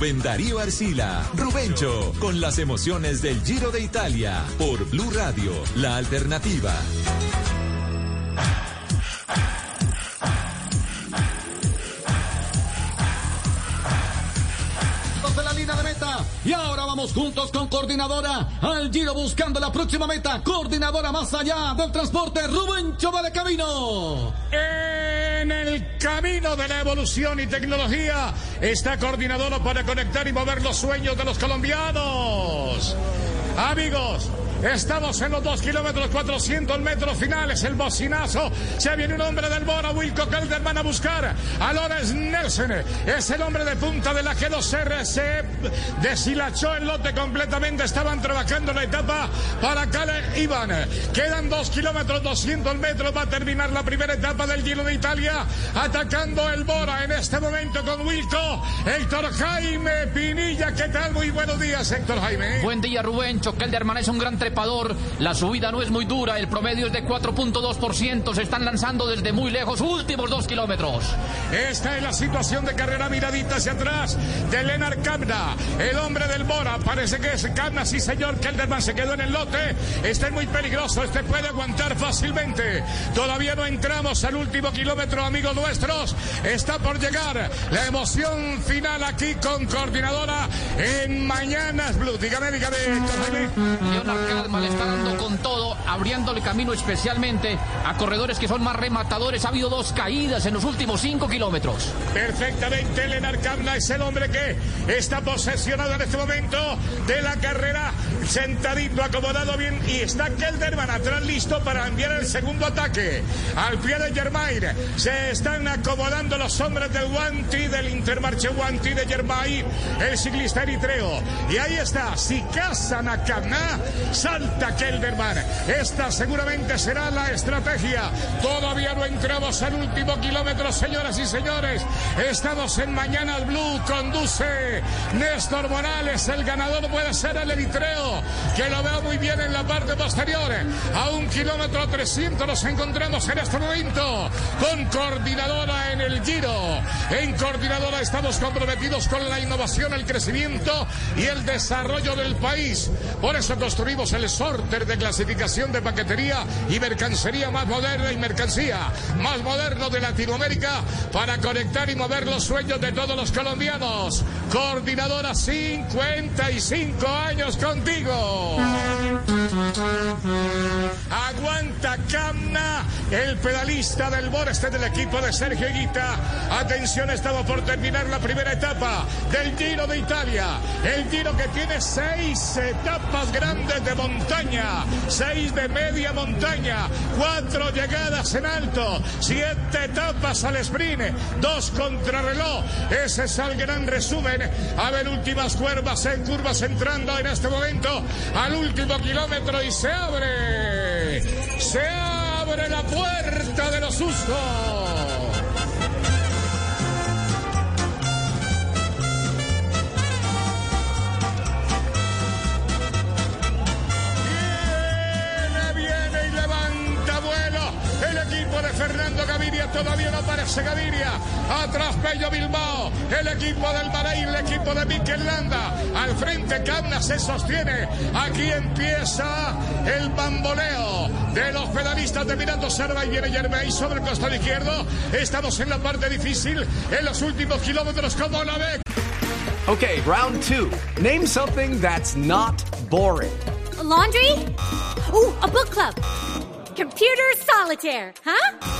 Rubén Darío Arcila, Rubencho, con las emociones del Giro de Italia, por Blue Radio, la alternativa. de la línea de meta. Y ahora vamos juntos con coordinadora al Giro buscando la próxima meta. Coordinadora más allá del transporte, Rubencho Vale Camino. En el camino de la evolución y tecnología está coordinadora para conectar y mover los sueños de los colombianos. Amigos, Estamos en los 2 kilómetros 400 metros finales. El bocinazo. Se viene un hombre del Bora. Wilco Calderman a buscar a Lorenz Nelson. Es el hombre de punta de la G2R. Se deshilachó el lote completamente. Estaban trabajando la etapa para Kale Ivan. Quedan 2 kilómetros 200 metros. Va a terminar la primera etapa del Giro de Italia. Atacando el Bora en este momento con Wilco. Héctor Jaime Pinilla. ¿Qué tal? Muy buenos días, Héctor Jaime. Buen día, Rubén. Kelderman es un gran trepador. La subida no es muy dura, el promedio es de 4.2%. Se están lanzando desde muy lejos, últimos dos kilómetros. Esta es la situación de carrera miradita hacia atrás de Leonard Kamna, el hombre del Bora. Parece que es Kamna, sí señor. Kelderman se quedó en el lote. Este es muy peligroso, este puede aguantar fácilmente. Todavía no entramos al último kilómetro, amigos nuestros. Está por llegar la emoción final aquí con coordinadora en Mañanas Blue. Dígame, dígame, Leonard Kalman está dando con todo, abriéndole camino especialmente a corredores que son más rematadores. Ha habido dos caídas en los últimos cinco kilómetros. Perfectamente, Leonard Kamna es el hombre que está posesionado en este momento de la carrera, sentadito, acomodado bien, y está Kelderman atrás listo para enviar el segundo ataque. Al pie de Germain se están acomodando los hombres del Guanti, del Intermarché Guanti de Germain, el ciclista eritreo. Y ahí está, si casan a Kamna, salta Kelderman. Esta seguramente será la estrategia. Todavía no entramos al último kilómetro, señoras y señores. Estamos en Mañana Blue. Conduce Néstor Morales. El ganador puede ser el eritreo, que lo veo muy bien en la parte posterior. A un kilómetro 300 nos encontramos en este momento con coordinadora en el Giro. En coordinadora estamos comprometidos con la innovación, el crecimiento y el desarrollo del país. Por eso construimos el sorter de clasificación de paquetería y mercancía más moderna y mercancía más moderno de Latinoamérica para conectar y mover los sueños de todos los colombianos. Coordinadora 55 años contigo. Aguanta El pedalista del Boreste del equipo de Sergio Higuita. Atención, estamos por terminar la primera etapa del Giro de Italia. El Giro que tiene seis etapas grandes de montaña, seis de media montaña, cuatro llegadas en alto, siete etapas al sprint, dos contrarreloj. Ese es el gran resumen. A ver, últimas curvas en curvas entrando en este momento al último kilómetro y se abre. Se abre la puerta de los sustos. Todavía no aparece Gaviria. Atrás Pello Bilbao. El equipo del Bahrein, el equipo de Mikel Landa. Al frente Camna se sostiene. Aquí empieza el bamboleo de los pedalistas de Mirando Serva y viene Gervais sobre el costado izquierdo. Estamos en la parte difícil. En los últimos kilómetros como la ve. Okay, round two. Name something that's not boring. A laundry? Ooh, a book club. Computer solitaire, huh?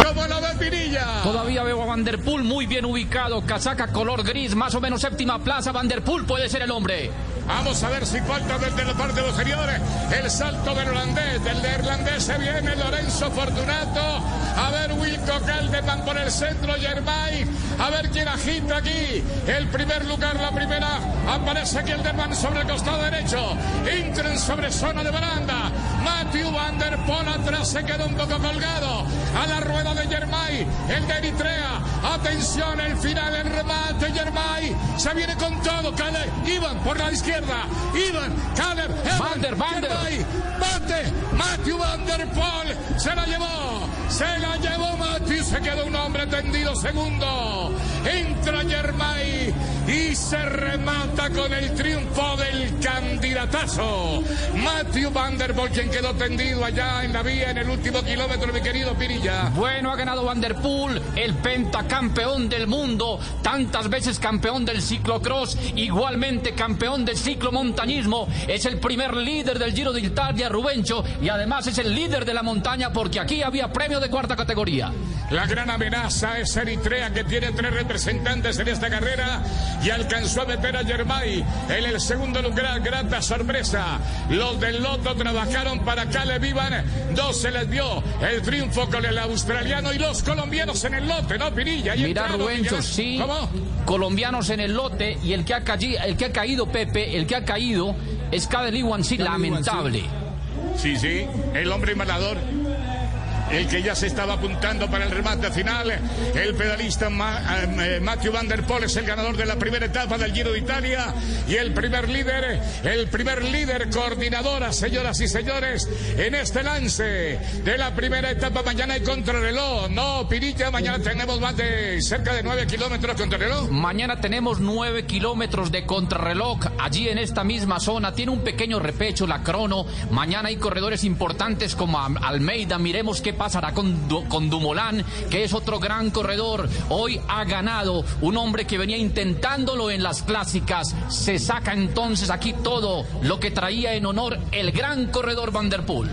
Todavía veo a Vanderpool muy bien ubicado, casaca color gris, más o menos séptima plaza. Vanderpool puede ser el hombre. Vamos a ver si falta desde la parte posterior el salto del holandés. Del neerlandés se viene Lorenzo Fortunato. A ver Wilco Caldeman por el centro, Germay. A ver quién agita aquí. El primer lugar, la primera. Aparece aquí el Derman sobre el costado derecho. Entren sobre zona de baranda. Matthew Van Der Poel atrás se queda un poco colgado. A la rueda de Germay. El de Eritrea. Atención, el final, el remate. Germay se viene con todo. Caleb, Ivan por la izquierda. Ivan, Caleb, Evan, Van der, Van der. Germay, bate. Matthew Van Der Poel se la llevó. Se la llevó Matthew. Se quedó un hombre tendido segundo. Entra Germay y se remata con el triunfo del candidatazo. Matthew Van Der Poel, quien quedó tendido allá en la vía en el último kilómetro, mi querido Pirilla. Bueno, ha ganado Vanderpool, el pentacampeón del mundo, tantas veces campeón del ciclocross, igualmente campeón del ciclomontañismo. Es el primer líder del Giro de Italia, Rubencho, y además es el líder de la montaña porque aquí había premio de cuarta categoría. La gran amenaza es Eritrea, que tiene tres representantes en esta carrera y alcanzó a meter a Germay en el segundo lugar. Grata sorpresa. Los del Loto trabajaron para Caleb Ivan. Dos se les dio el triunfo con el australiano y los colombianos en el lote, ¿no, Pirilla? Y Mira, Rubencho, sí. ¿Cómo? Colombianos en el lote y el que ha, calli- el que ha caído, Pepe, el que ha caído es Cadel Iwan, sí, lamentable. Sí, sí, el hombre malador. El que ya se estaba apuntando para el remate final, el pedalista Ma- eh, Matthew Van Der Poel es el ganador de la primera etapa del Giro de Italia y el primer líder, el primer líder coordinadora, señoras y señores, en este lance de la primera etapa. Mañana hay contrarreloj, no, Pirilla, mañana tenemos más de cerca de 9 kilómetros contrarreloj. Mañana tenemos nueve kilómetros de contrarreloj allí en esta misma zona. Tiene un pequeño repecho la crono. Mañana hay corredores importantes como Almeida. Miremos qué pasará con, Du- con Dumoulin, que es otro gran corredor. Hoy ha ganado un hombre que venía intentándolo en las clásicas. Se saca entonces aquí todo lo que traía en honor el gran corredor Van Der Poel.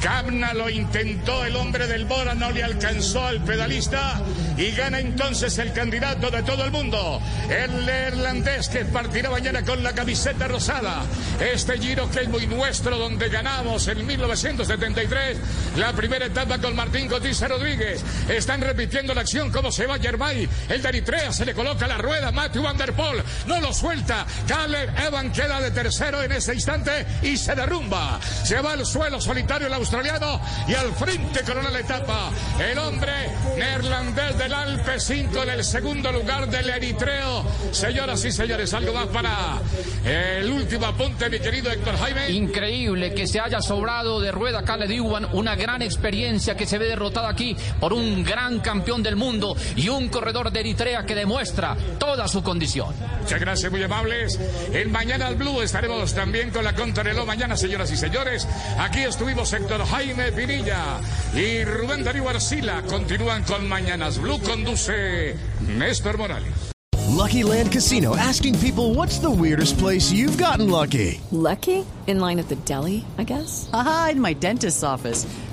Camna lo intentó, el hombre del Bora no le alcanzó al pedalista y gana entonces el candidato de todo el mundo, el neerlandés que partirá mañana con la camiseta rosada. Este giro que es muy nuestro, donde ganamos en 1973 la primera etapa con Martín Cotiza Rodríguez. Están repitiendo la acción, cómo se va Germay. El de Eritrea se le coloca la rueda, Matthew Van Der Poel no lo suelta. Caleb Evan queda de tercero en ese instante y se derrumba. Se va al suelo solitario australiano y al frente corona la etapa. El hombre neerlandés del Alpe 5 en el segundo lugar del Eritreo. Señoras y señores, algo más para el último apunte, mi querido Héctor Jaime. Increíble que se haya sobrado de rueda Caleb Ewan, una gran experiencia que se ve derrotada aquí por un gran campeón del mundo y un corredor de Eritrea que demuestra toda su condición. Muchas gracias, muy amables. En Mañana al Blue estaremos también con la Contrarreloj mañana, señoras y señores. Aquí estuvimos Héctor Jaime Pinilla y Rubén Darío Arcila. Continúan con Mañanas Blue. Conduce Néstor Morales. Lucky Land Casino asking people what's the weirdest place you've gotten lucky? Lucky? In line at the deli, I guess? Aha, in my dentist's office.